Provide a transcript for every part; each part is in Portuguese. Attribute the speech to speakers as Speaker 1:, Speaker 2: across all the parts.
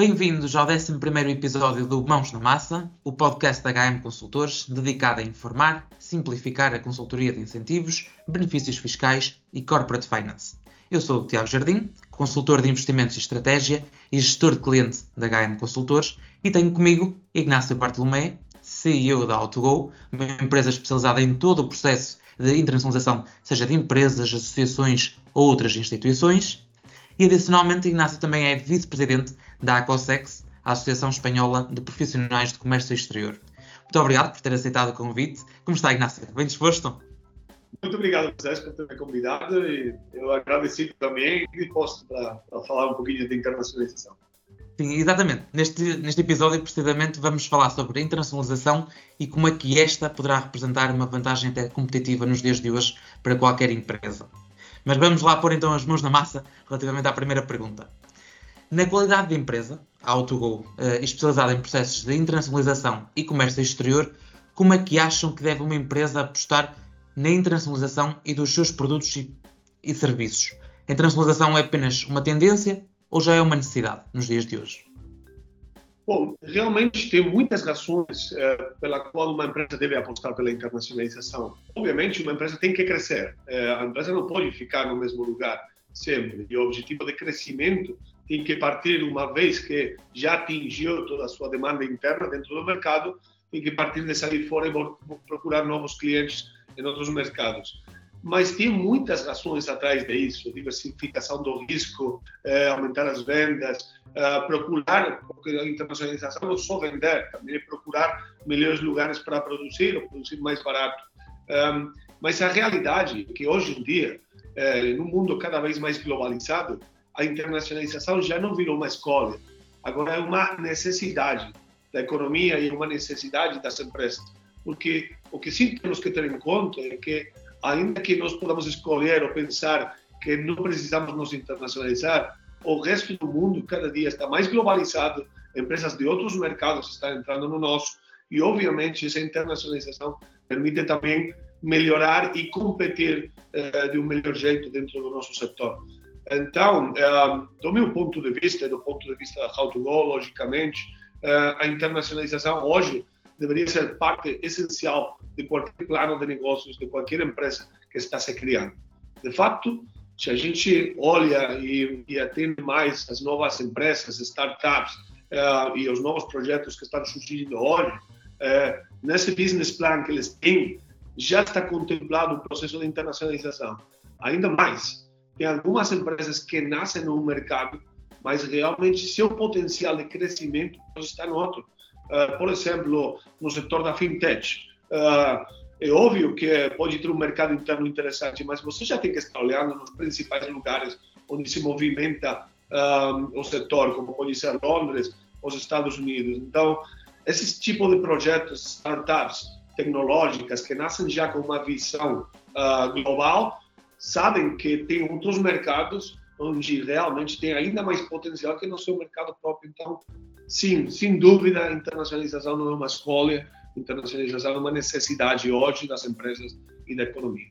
Speaker 1: Bem-vindos ao 11 episódio do Mãos na Massa, o podcast da HM Consultores, dedicado a informar, simplificar a consultoria de incentivos, benefícios fiscais e corporate finance. Eu sou o Tiago Jardim, consultor de investimentos e estratégia e gestor de cliente da HM Consultores, e tenho comigo Ignácio Bartolomé, CEO da AutoGo, uma empresa especializada em todo o processo de internacionalização, seja de empresas, associações ou outras instituições. E adicionalmente, Ignácio também é vice-presidente da ACOSEX, a Associação Espanhola de Profissionais de Comércio Exterior. Muito obrigado por ter aceitado o convite. Como está, Ignácio? Bem disposto?
Speaker 2: Muito obrigado, José, por ter me convidado e eu agradeci também e posso para falar um pouquinho de internacionalização.
Speaker 1: Sim, exatamente. Neste, neste episódio, precisamente, vamos falar sobre internacionalização e como é que esta poderá representar uma vantagem até competitiva nos dias de hoje para qualquer empresa. Mas vamos lá pôr então as mãos na massa relativamente à primeira pergunta. Na qualidade de empresa, a AutoGo, eh, especializada em processos de internacionalização e comércio exterior, como é que acham que deve uma empresa apostar na internacionalização e dos seus produtos e, e serviços? A internacionalização é apenas uma tendência ou já é uma necessidade nos dias de hoje?
Speaker 2: Bom, realmente tem muitas razões é, pela qual uma empresa deve apostar pela internacionalização. Obviamente, uma empresa tem que crescer. É, a empresa não pode ficar no mesmo lugar sempre. E o objetivo de crescimento tem que partir, uma vez que já atingiu toda a sua demanda interna dentro do mercado, tem que partir de sair fora e procurar novos clientes em outros mercados mas tem muitas razões atrás disso, diversificação do risco, eh, aumentar as vendas, eh, procurar, porque a internacionalização não só vender, também é procurar melhores lugares para produzir ou produzir mais barato. Mas a realidade é que hoje em dia, eh, no mundo cada vez mais globalizado, a internacionalização já não virou uma escolha, agora é uma necessidade da economia e uma necessidade das empresas. Porque o que sim temos que ter em conta é que ainda que nós podamos escolher ou pensar que não precisamos nos internacionalizar, o resto do mundo cada dia está mais globalizado, empresas de outros mercados estão entrando no nosso, e obviamente essa internacionalização permite também melhorar e competir uh, de um melhor jeito dentro do nosso setor. Então, uh, do meu ponto de vista, do ponto de vista da How to Go, logicamente, uh, a internacionalização hoje deveria ser parte essencial de qualquer plano de negócios de qualquer empresa que está se criando. De fato, se a gente olha e, e atende mais as novas empresas, startups uh, e os novos projetos que estão surgindo hoje, uh, nesse business plan que eles têm, já está contemplado o processo de internacionalização. Ainda mais, tem algumas empresas que nascem no mercado, mas realmente seu potencial de crescimento está no outro. Uh, por exemplo, no setor da fintech. Uh, é óbvio que pode ter um mercado interno interessante, mas você já tem que estar olhando nos principais lugares onde se movimenta um, o setor, como pode ser Londres, os Estados Unidos. Então, esses tipos de projetos, startups tecnológicas que nascem já com uma visão uh, global, sabem que tem outros mercados onde realmente tem ainda mais potencial que no seu mercado próprio. Então, sim, sem dúvida, a internacionalização não é uma escolha, internacionalização é uma necessidade hoje das empresas e da economia.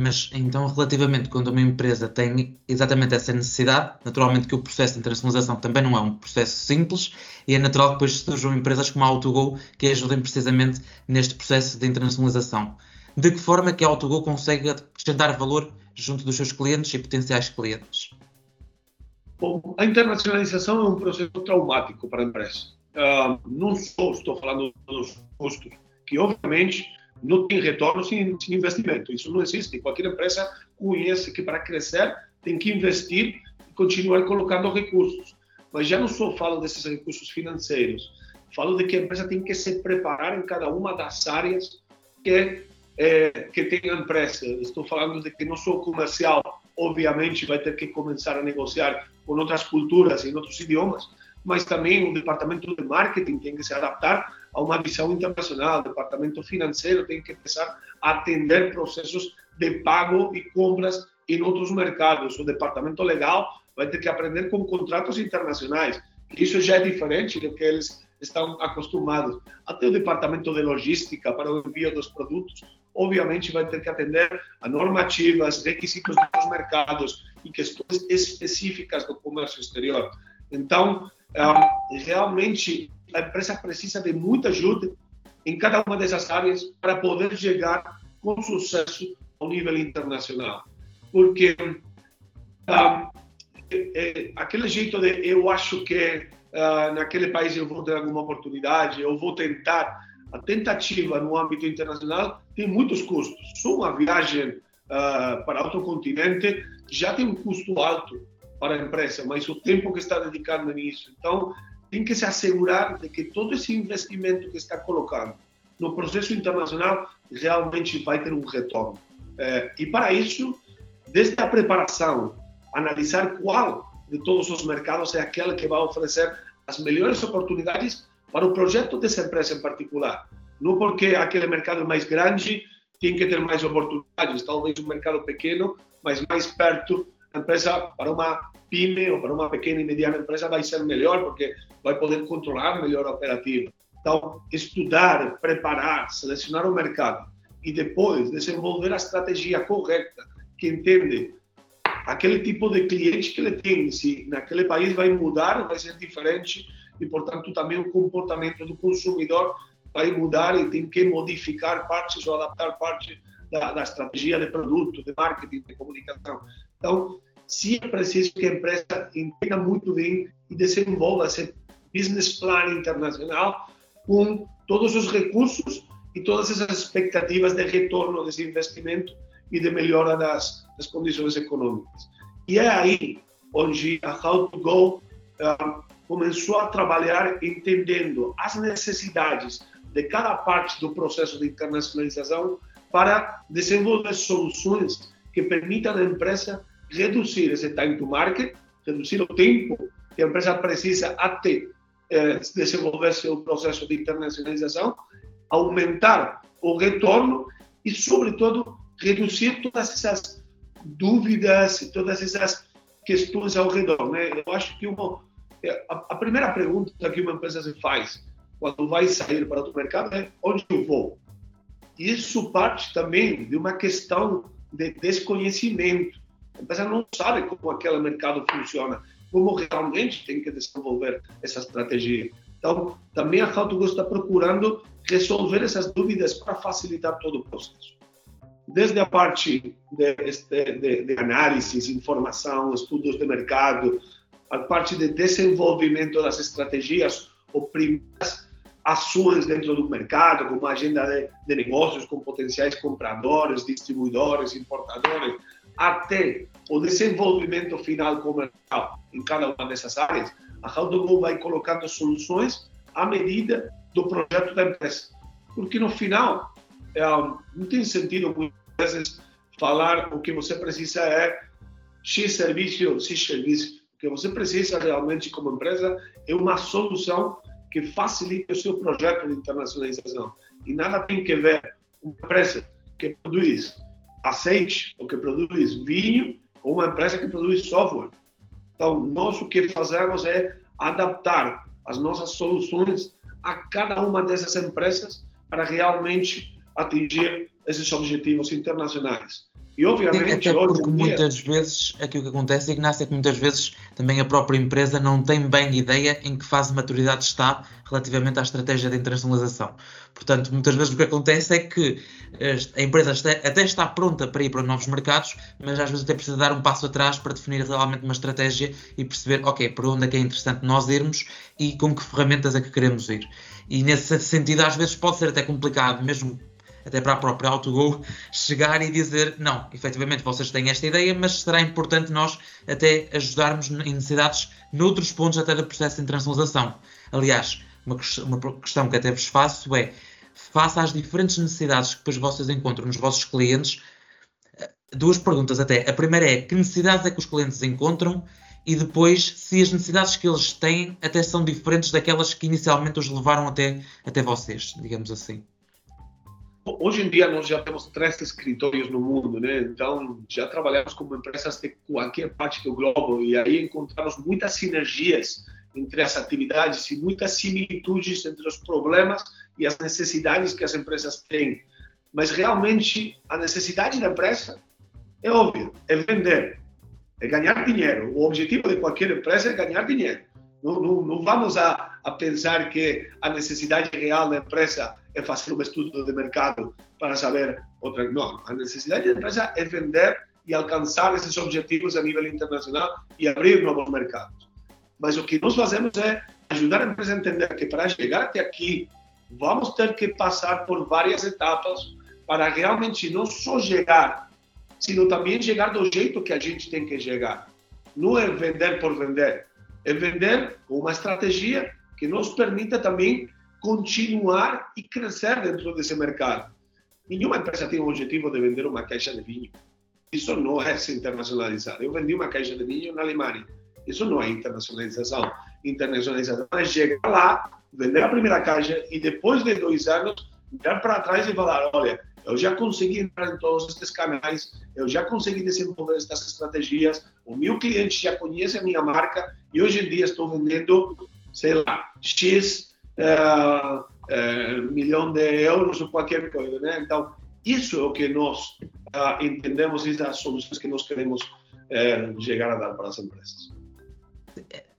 Speaker 1: Mas então, relativamente quando uma empresa tem exatamente essa necessidade, naturalmente que o processo de internacionalização também não é um processo simples e é natural que depois surjam empresas como a AutoGo que ajudem precisamente neste processo de internacionalização. De que forma que a AutoGo consegue acrescentar valor junto dos seus clientes e potenciais clientes?
Speaker 2: Bom, a internacionalização é um processo traumático para a empresa uh, não só estou falando dos custos, que obviamente não tem retorno sem, sem, investimento. Isso não existe. Qualquer empresa conhece que para crescer tem que investir e continuar colocando recursos. Mas já não só falo desses recursos financeiros, falo de que a empresa tem que se preparar em cada uma das áreas que é, que tem a empresa. Estou falando de que não o comercial, obviamente, vai ter que começar a negociar com outras culturas e em outros idiomas, mas também o departamento de marketing tem que se adaptar a uma visão internacional, o departamento financeiro tem que começar a atender processos de pago e compras em outros mercados, o departamento legal vai ter que aprender com contratos internacionais, isso já é diferente do que eles estão acostumados. Até o departamento de logística para o envio dos produtos, obviamente vai ter que atender a normativas, requisitos dos mercados e questões específicas do comércio exterior. Então, um, realmente a empresa precisa de muita ajuda em cada uma dessas áreas para poder chegar com sucesso ao nível internacional. Porque um, é, é, aquele jeito de eu acho que uh, naquele país eu vou ter alguma oportunidade, eu vou tentar, a tentativa no âmbito internacional tem muitos custos. Só uma viagem uh, para outro continente já tem um custo alto para a empresa, mas o tempo que está dedicando nisso. Então, tem que se assegurar de que todo esse investimento que está colocando no processo internacional realmente vai ter um retorno. É, e para isso, desde a preparação, analisar qual de todos os mercados é aquele que vai oferecer as melhores oportunidades para o projeto dessa empresa em particular. Não porque aquele mercado mais grande tem que ter mais oportunidades, talvez um mercado pequeno, mas mais perto, a empresa para uma pyme ou para uma pequena e mediana empresa vai ser melhor porque vai poder controlar melhor a operativa. Então, estudar, preparar, selecionar o mercado e depois desenvolver a estratégia correta que entende aquele tipo de cliente que ele tem, se naquele país vai mudar, vai ser diferente e, portanto, também o comportamento do consumidor mudar e tem que modificar partes ou adaptar partes da, da estratégia de produto, de marketing, de comunicação. Então, se é preciso que a empresa entenda muito bem e desenvolva esse business plan internacional com todos os recursos e todas essas expectativas de retorno desse investimento e de melhora das, das condições econômicas. E é aí onde a How to Go uh, começou a trabalhar entendendo as necessidades de cada parte do processo de internacionalização para desenvolver soluções que permitam à empresa reduzir esse time to market, reduzir o tempo que a empresa precisa até eh, desenvolver seu processo de internacionalização, aumentar o retorno e, sobretudo, reduzir todas essas dúvidas e todas essas questões ao redor. Né? Eu acho que uma, eh, a, primeira pergunta que uma empresa se faz quando vai sair para o mercado é onde eu vou? Isso parte também de uma questão de desconhecimento. A empresa não sabe como aquele mercado funciona, como realmente tem que desenvolver essa estratégia. Então, também a How está procurando resolver essas dúvidas para facilitar todo o processo. Desde a parte de, de, de análise, informação, estudos de mercado, a parte de desenvolvimento das estratégias ou primeiras ações dentro do mercado, como agenda de, de negócios com potenciais compradores, distribuidores, importadores, até o desenvolvimento final comercial em cada uma dessas áreas, a How vai colocando soluções à medida do projeto da empresa. Porque no final, é, não tem sentido muitas vezes falar o que você precisa é X serviço, X serviço. O que você precisa realmente como empresa é uma solução que facilite o seu projeto de internacionalização. E nada tem que ver uma empresa que produz azeite ou que produz vinho ou uma empresa que produz software. Então, nós o que fazemos é adaptar as nossas soluções a cada uma dessas empresas para realmente atingir esses objetivos internacionais.
Speaker 1: E obviamente. Até porque muitas dia... vezes aquilo que acontece, Ignacio, é que muitas vezes também a própria empresa não tem bem ideia em que fase de maturidade está relativamente à estratégia de internacionalização. Portanto, muitas vezes o que acontece é que a empresa até está pronta para ir para novos mercados, mas às vezes até precisa dar um passo atrás para definir realmente uma estratégia e perceber, ok, por onde é que é interessante nós irmos e com que ferramentas é que queremos ir. E nesse sentido, às vezes pode ser até complicado, mesmo até para a própria AutoGo, chegar e dizer, não, efetivamente vocês têm esta ideia, mas será importante nós até ajudarmos em necessidades noutros pontos até do processo de internacionalização. Aliás, uma, uma questão que até vos faço é, face às diferentes necessidades que depois vocês encontram nos vossos clientes, duas perguntas até. A primeira é, que necessidades é que os clientes encontram? E depois, se as necessidades que eles têm até são diferentes daquelas que inicialmente os levaram até, até vocês, digamos assim.
Speaker 2: Hoje em dia nós já temos três escritórios no mundo, né? Então já trabalhamos com empresas de qualquer parte do globo e aí encontramos muitas sinergias entre as atividades e muitas similitudes entre os problemas e as necessidades que as empresas têm. Mas realmente a necessidade da empresa é óbvia, é vender, é ganhar dinheiro. O objetivo de qualquer empresa é ganhar dinheiro. Não, não, não vamos a, a, pensar que a necessidade real da empresa é fazer um estudo de mercado para saber outra. Não, a necessidade da empresa é vender e alcançar esses objetivos a nível internacional e abrir novos mercados. Mas o que nós fazemos é ajudar a empresa a entender que para chegar até aqui, vamos ter que passar por várias etapas para realmente não só chegar, sino também chegar do jeito que a gente tem que chegar. Não é vender por vender, é vender com uma estratégia que nos permita também continuar e crescer dentro desse mercado. Nenhuma empresa tem o objetivo de vender uma caixa de vinho. Isso não é se internacionalizar. Eu vendi uma caixa de vinho na Alemanha. Isso não é internacionalização. Internacionalização é chegar lá, vender a primeira caixa e depois de dois anos, olhar para trás e falar: olha, eu já consegui entrar em todos esses canais, eu já consegui desenvolver essas estratégias, o meu cliente já conhece a minha marca e hoje em dia estou vendendo, sei lá, X uh, uh, milhão de euros ou qualquer coisa, né? Então, isso é o que nós uh, entendemos e as soluções que nós queremos chegar a dar para as empresas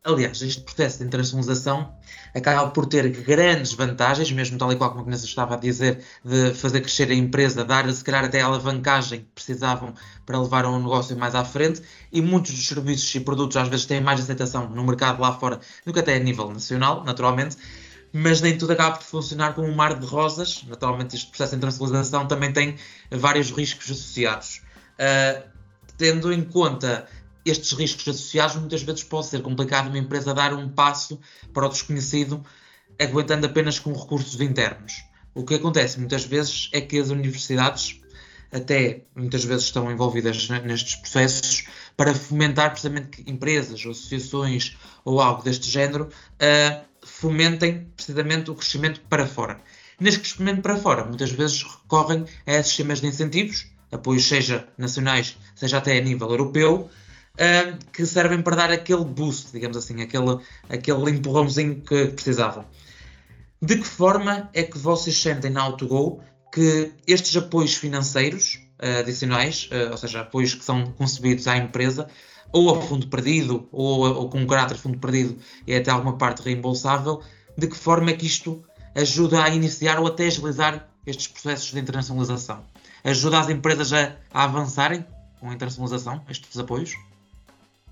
Speaker 1: aliás, este processo de internacionalização acaba por ter grandes vantagens, mesmo tal e qual como a Vanessa estava a dizer, de fazer crescer a empresa, dar se calhar até a alavancagem que precisavam para levar um negócio mais à frente, e muitos dos serviços e produtos às vezes têm mais aceitação no mercado lá fora do que até a nível nacional, naturalmente, mas nem tudo acaba por funcionar como um mar de rosas. Naturalmente, este processo de internacionalização também tem vários riscos associados. Uh, tendo em conta estes riscos associados muitas vezes pode ser complicado uma empresa dar um passo para o desconhecido aguentando apenas com recursos internos. O que acontece muitas vezes é que as universidades até muitas vezes estão envolvidas nestes processos para fomentar precisamente que empresas associações ou algo deste género uh, fomentem precisamente o crescimento para fora. Neste crescimento para fora, muitas vezes recorrem a sistemas de incentivos, apoios seja nacionais, seja até a nível europeu, uh, que servem para dar aquele boost, digamos assim, aquele, aquele empurrãozinho que precisavam. De que forma é que vocês sentem na AutoGo que estes apoios financeiros uh, adicionais, uh, ou seja, apoios que são concebidos à empresa, ou a fundo perdido, ou, ou com um caráter fundo perdido e até alguma parte reembolsável, de que forma é que isto ajuda a iniciar ou até agilizar estes processos de internacionalização? Ajuda as empresas a, a avançarem com a internacionalização, estes apoios?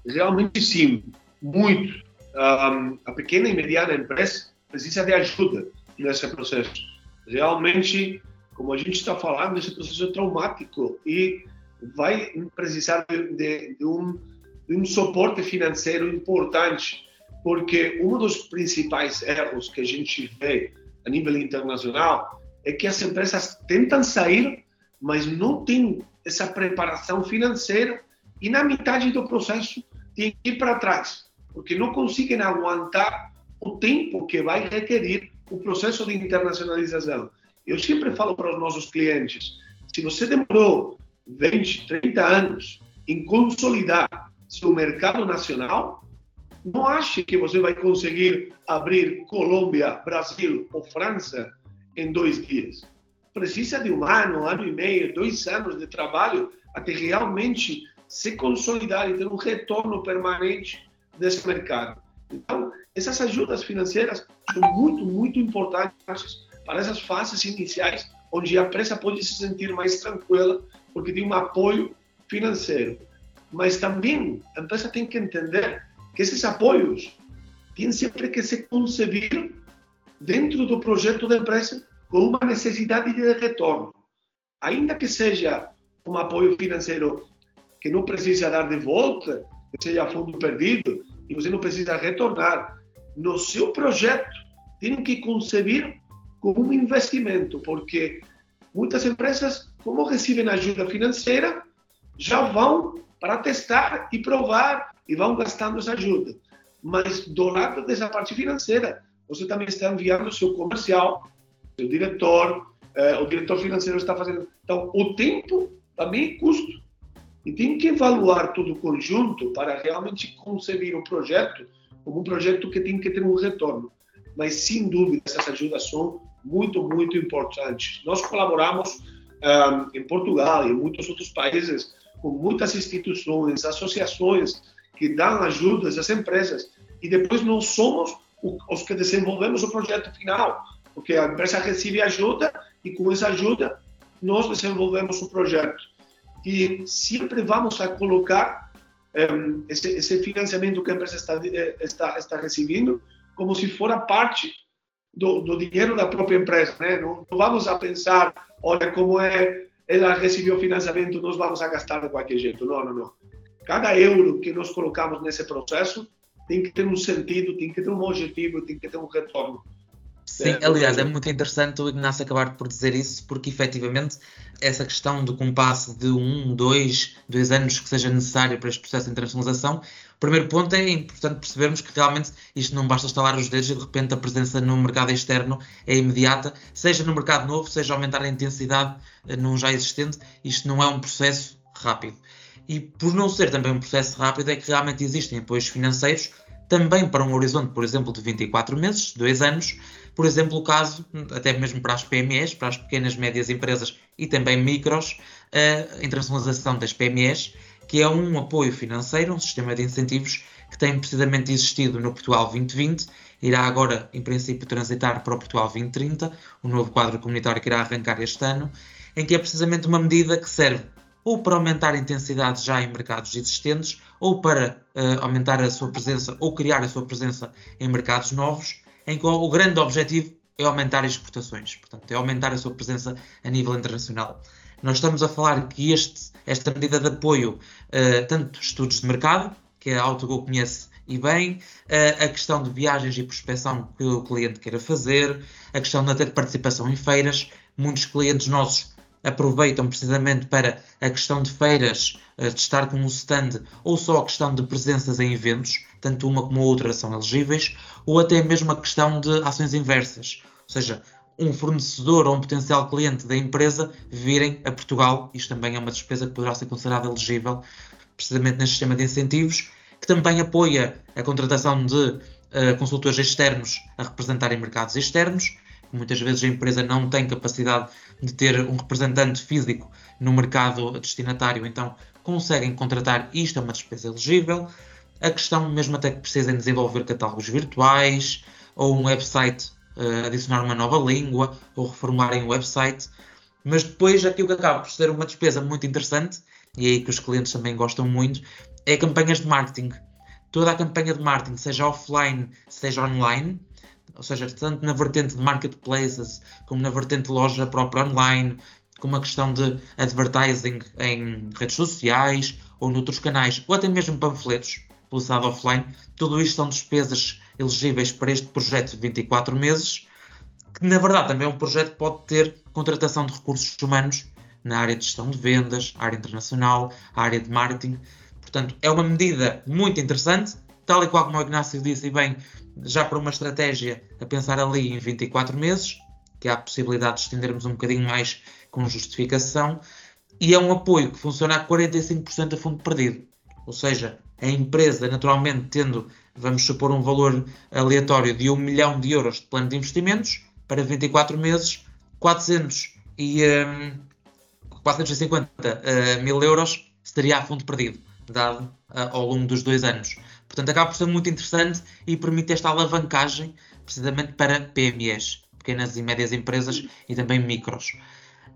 Speaker 2: Realmente sim, muito. Um, a pequena e mediana empresa precisa de ajuda nesse processo. Realmente, como a gente está falando, esse processo é traumático e vai precisar de, de, de, um, de um suporte financeiro importante, porque um dos principais erros que a gente vê a nível internacional é que as empresas tentam sair, mas não têm essa preparação financeira e na metade do processo tem que ir para trás, porque não conseguem aguentar o tempo que vai requerer o processo de internacionalização. Eu sempre falo para os nossos clientes, se você demorou 20, 30 anos em consolidar seu mercado nacional, não ache que você vai conseguir abrir Colômbia, Brasil ou França em dois dias. Precisa de um ano, ano e meio, dois anos de trabalho até realmente se consolidar e ter um retorno permanente desse mercado. Então, essas ajudas financeiras são muito, muito importantes para essas fases iniciais, onde a empresa pode se sentir mais tranquila, porque tem um apoio financeiro. Mas também a empresa tem que entender que esses apoios têm sempre que se concebir dentro do projeto da empresa com uma necessidade de retorno. Ainda que seja um apoio financeiro que não precisa dar de volta, que seja fundo perdido, e você não precisa retornar. No seu projeto, tem que conceber como um investimento, porque muitas empresas, como recebem ajuda financeira, já vão para testar e provar e vão gastando essa ajuda. Mas do lado dessa parte financeira, você também está enviando o seu comercial, seu diretor, eh, o diretor financeiro está fazendo. Então, o tempo também custo. E tem que evaluar todo o conjunto para realmente conceber o projeto como um projeto que tem que ter um retorno. Mas, sem dúvida, essas ajudas são muito, muito importantes. Nós colaboramos um, em Portugal e em muitos outros países com muitas instituições, associações que dão ajudas às empresas e depois nós somos os que desenvolvemos o projeto final, porque a empresa recebe ajuda e com essa ajuda nós desenvolvemos o projeto. E sempre vamos a colocar um, esse, esse, financiamento que a empresa está, eh, está, está recebendo como se fora parte do, do dinheiro da própria empresa. Né? Não, não, vamos a pensar, olha, como é, ela recebeu financiamento, nós vamos a gastar de qualquer jeito. Não, não, não. Cada euro que nós colocamos nesse processo tem que ter um sentido, tem que ter um objetivo, tem que ter um retorno.
Speaker 1: Sim, aliás, é muito interessante o Ignacio acabar por dizer isso, porque efetivamente essa questão do compasso de um, dois, dois anos que seja necessário para este processo de internacionalização, o primeiro ponto é importante percebermos que realmente isto não basta estalar os dedos e de repente a presença no mercado externo é imediata, seja no mercado novo, seja aumentar a intensidade eh, num já existente, isto não é um processo rápido. E por não ser também um processo rápido, é que realmente existem apoios financeiros também para um horizonte, por exemplo, de 24 meses, 2 anos, por exemplo, o caso, até mesmo para as PMEs, para as pequenas e médias empresas e também micros, a internacionalização das PMEs, que é um apoio financeiro, um sistema de incentivos que tem precisamente existido no Portugal 2020, irá agora, em princípio, transitar para o Portugal 2030, o novo quadro comunitário que irá arrancar este ano, em que é precisamente uma medida que serve ou para aumentar a intensidade já em mercados existentes, ou para uh, aumentar a sua presença ou criar a sua presença em mercados novos, em que o grande objetivo é aumentar as exportações, portanto, é aumentar a sua presença a nível internacional. Nós estamos a falar que este, esta medida de apoio, uh, tanto estudos de mercado, que a Autogo conhece e bem, uh, a questão de viagens e prospecção que o cliente queira fazer, a questão de ter participação em feiras, muitos clientes nossos aproveitam precisamente para a questão de feiras, uh, de estar com um stand, ou só a questão de presenças em eventos, tanto uma como a outra são elegíveis, ou até mesmo a questão de ações inversas, ou seja, um fornecedor ou um potencial cliente da empresa virem a Portugal, isto também é uma despesa que poderá ser considerada elegível, precisamente neste sistema de incentivos, que também apoia a contratação de uh, consultores externos a representarem mercados externos. Muitas vezes a empresa não tem capacidade de ter um representante físico no mercado destinatário, então conseguem contratar, isto é uma despesa elegível a questão mesmo até que precisem desenvolver catálogos virtuais ou um website, uh, adicionar uma nova língua ou reformularem o website. Mas depois aquilo que acaba por ser uma despesa muito interessante, e é aí que os clientes também gostam muito, é campanhas de marketing. Toda a campanha de marketing, seja offline, seja online, ou seja, tanto na vertente de marketplaces, como na vertente de loja própria online, como a questão de advertising em redes sociais ou noutros canais, ou até mesmo panfletos, publicidade offline. Tudo isto são despesas elegíveis para este projeto de 24 meses, que na verdade também é um projeto que pode ter contratação de recursos humanos na área de gestão de vendas, área internacional, área de marketing. Portanto, é uma medida muito interessante, tal e qual como o Ignácio disse, e bem, já para uma estratégia a pensar ali em 24 meses, que há a possibilidade de estendermos um bocadinho mais com justificação, e é um apoio que funciona a 45% a fundo perdido. Ou seja, a empresa, naturalmente, tendo, vamos supor, um valor aleatório de 1 milhão de euros de plano de investimentos para 24 meses, 400 e, um, 450 uh, mil euros estaria a fundo perdido, dado uh, ao longo dos dois anos. Portanto, acaba por ser muito interessante e permite esta alavancagem precisamente para PMEs, pequenas e médias empresas e também micros.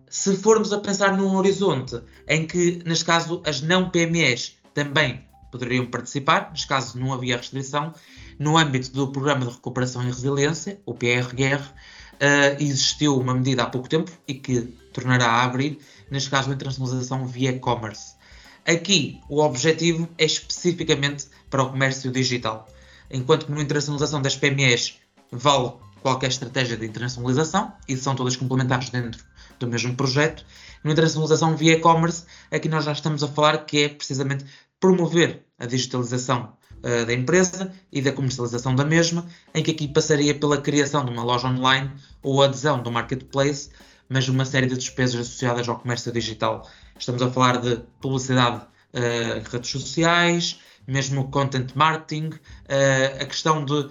Speaker 1: Se formos a pensar num horizonte em que, neste caso, as não PMEs também poderiam participar, neste caso não havia restrição. No âmbito do Programa de Recuperação e Resiliência, o PRR, uh, eh, existiu uma medida há pouco tempo e que tornará a abrir, neste caso a internacionalização via e-commerce. Aqui o objetivo é especificamente para o comércio digital, enquanto que na internacionalização das PMEs vale qualquer estratégia de internacionalização e são todas complementares dentro do mesmo projeto. Na internacionalização via e-commerce, aqui nós já estamos a falar que é precisamente promover a digitalização uh, da empresa e da comercialização da mesma, em que aqui passaria pela criação de uma loja online ou adesão do marketplace, mas uma série de despesas associadas ao comércio digital. Estamos a falar de publicidade uh, em redes sociais, mesmo content marketing, uh, a questão de,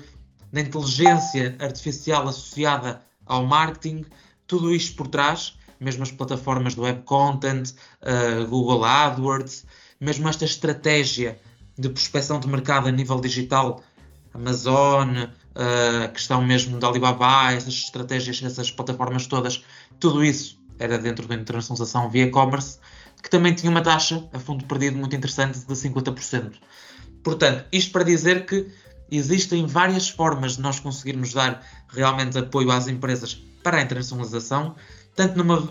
Speaker 1: da inteligência artificial associada ao marketing, tudo isto por trás, mesmo as plataformas do web content, uh, Google AdWords, mesmo esta estratégia de prospecção de mercado a nível digital Amazon, a questão mesmo da Alibaba, essas estratégias, essas plataformas todas, tudo isso era dentro da internacionalização via e-commerce, que também tinha uma taxa a fundo perdido muito interessante de 50%. Portanto, isto para dizer que existem várias formas de nós conseguirmos dar realmente apoio às empresas para a internacionalização, tanto numa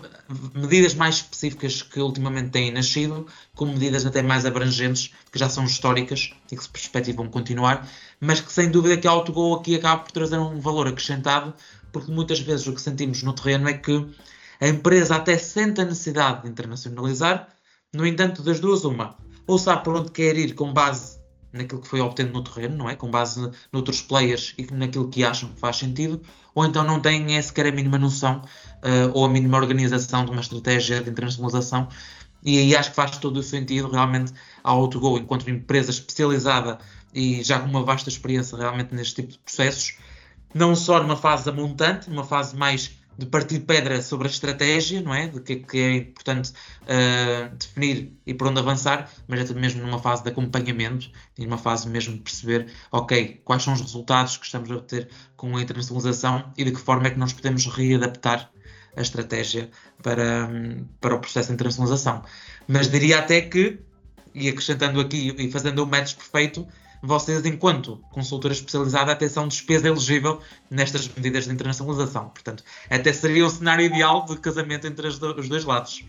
Speaker 1: medidas mais específicas que ultimamente têm nascido, como medidas até mais abrangentes, que já são históricas e que se perspectivam continuar, mas que sem dúvida que a AutoGo aqui acaba por trazer um valor acrescentado, porque muitas vezes o que sentimos no terreno é que a empresa até sente a necessidade de internacionalizar, no entanto, das duas, uma, ou sabe por onde quer ir com base naquilo que foi obtendo no terreno, não é? Com base noutros players e naquilo que acham que faz sentido, ou então não têm é sequer a mínima noção uh, ou a mínima organização de uma estratégia de internacionalização. E aí acho que faz todo o sentido realmente a AutoGo, enquanto empresa especializada e já com uma vasta experiência realmente neste tipo de processos, não só numa fase montante, numa fase mais de partir pedra sobre a estratégia, não é? De que, que é importante uh, definir e por onde avançar, mas é mesmo numa fase de acompanhamento numa fase mesmo de perceber, ok, quais são os resultados que estamos a ter com a internacionalização e de que forma é que nós podemos readaptar a estratégia para, para o processo de internacionalização. Mas diria até que, e acrescentando aqui e fazendo o match perfeito, vocês, enquanto consultora especializada, até são despesa elegível nestas medidas de internacionalização. Portanto, até seria um cenário ideal de casamento entre os dois lados.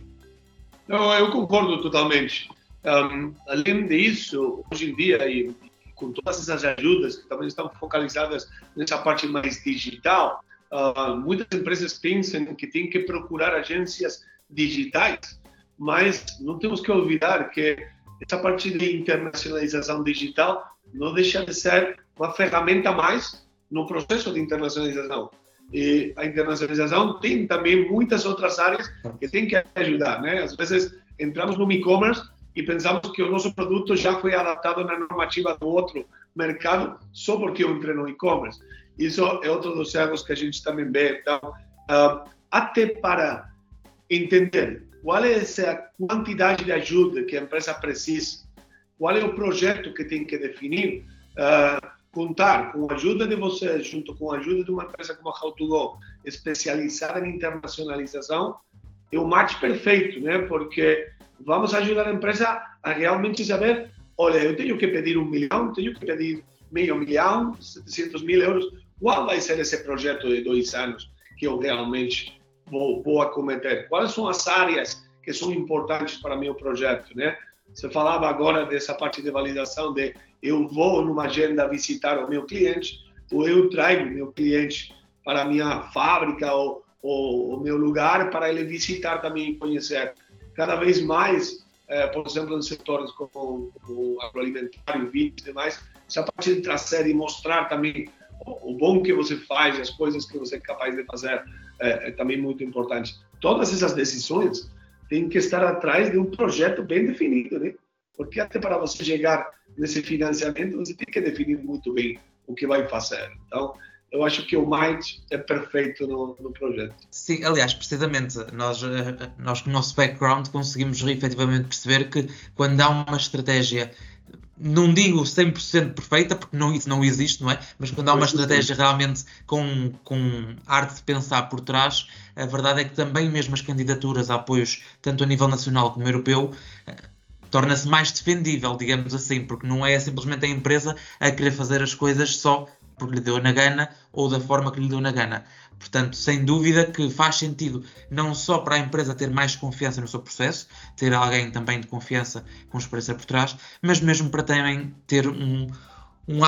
Speaker 2: Não, eu concordo totalmente. Um, além disso, hoje em dia, e com todas essas ajudas que também estão focalizadas nessa parte mais digital, uh, muitas empresas pensam que tem que procurar agências digitais, mas não temos que olvidar que essa parte de internacionalização digital não deixa de ser uma ferramenta mais no processo de internacionalização. E a internacionalização tem também muitas outras áreas que tem que ajudar, né? Às vezes entramos no e-commerce e pensamos que o nosso produto já foi adaptado na normativa do outro mercado só porque eu entrei no e-commerce. Isso é outro dos erros que a gente também vê. Então, uh, até para entender qual é essa quantidade de ajuda que a empresa precisa? Qual é o projeto que tem que definir, uh, contar com a ajuda de vocês, junto com a ajuda de uma empresa como a How2Go, especializada em internacionalização, é o match perfeito, né? Porque vamos ajudar a empresa a realmente saber, olha, eu tenho que pedir um milhão, tenho que pedir meio milhão, 700 mil euros, qual vai ser esse projeto de dois anos que eu realmente vou, vou acometer? Quais são as áreas que são importantes para meu projeto, né? Você falava agora dessa parte de validação de eu vou numa agenda visitar o meu cliente ou eu trago meu cliente para a minha fábrica ou, ou o meu lugar para ele visitar também e conhecer. Cada vez mais, é, por exemplo, em setores como o agroalimentar, vinho e demais, essa parte de trazer e mostrar também o, o bom que você faz, as coisas que você é capaz de fazer, é, é também muito importante. Todas essas decisões tem que estar atrás de um projeto bem definido, né? Porque até para você chegar nesse financiamento, você tem que definir muito bem o que vai fazer. Então, eu acho que o Mind é perfeito no, no, projeto.
Speaker 1: Sim, aliás, precisamente, nós, eh, nós com o nosso background conseguimos efetivamente perceber que quando há uma estratégia não digo 100% perfeita, porque não, isso não existe, não é? Mas quando há uma estratégia realmente com, com arte de pensar por trás, a verdade é que também mesmo as candidaturas a apoios, tanto a nível nacional como europeu, eh, torna-se mais defendível, digamos assim, porque não é simplesmente a empresa a querer fazer as coisas só porque lhe deu na gana ou da forma que lhe deu na gana. Portanto, sem dúvida que faz sentido não só para a empresa ter mais confiança no seu processo, ter alguém também de confiança com experiência por trás, mas mesmo para também ter um, um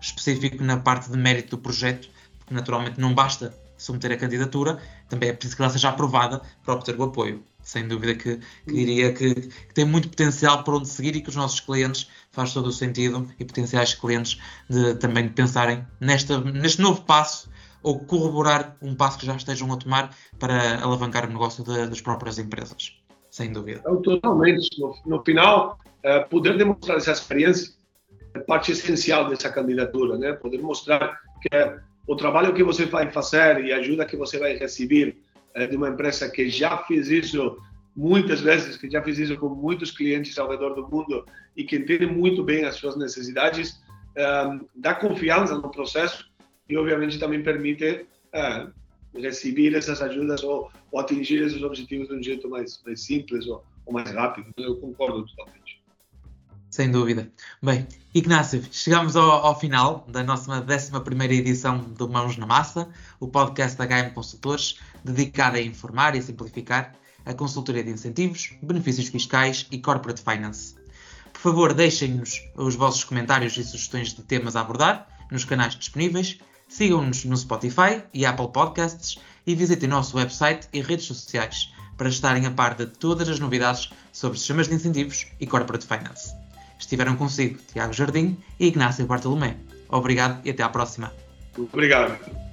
Speaker 1: específico na parte de mérito do projeto, porque naturalmente não basta submeter a candidatura, também é preciso que ela seja aprovada para obter o apoio. Sem dúvida que, que diria que, que, tem muito potencial para onde seguir e que os nossos clientes faz todo o sentido e potenciais clientes de, também pensarem nesta, neste novo passo ou corroborar um passo que já estejam a tomar para alavancar o negócio de, das próprias empresas, sem dúvida.
Speaker 2: Totalmente. No, no final, uh, poder demonstrar essa experiência é parte essencial dessa candidatura, né? Poder mostrar que o trabalho que você vai fazer e a ajuda que você vai receber uh, de uma empresa que já fez isso muitas vezes, que já fez isso com muitos clientes ao redor do mundo e que entende muito bem as suas necessidades, uh, dá confiança no processo e, obviamente, também permite uh, receber essas ajudas ou, ou, atingir esses objetivos de um jeito mais, mais simples ou, ou mais rápido. Eu concordo totalmente.
Speaker 1: Sem dúvida. Bem, Ignácio, chegamos ao, ao, final da nossa 11 edição do Mãos na Massa, o podcast da HM Consultores, dedicado a informar e simplificar a consultoria de incentivos, benefícios fiscais e corporate finance. Por favor, deixem-nos os vossos comentários e sugestões de temas a abordar nos canais disponíveis, sigam-nos no Spotify e Apple Podcasts e visitem nosso website e redes sociais para estarem a par de todas as novidades sobre sistemas de incentivos e corporate finance. Estiveram consigo Tiago Jardim e Ignácio Bartolomé. Obrigado e até à próxima.
Speaker 2: Obrigado.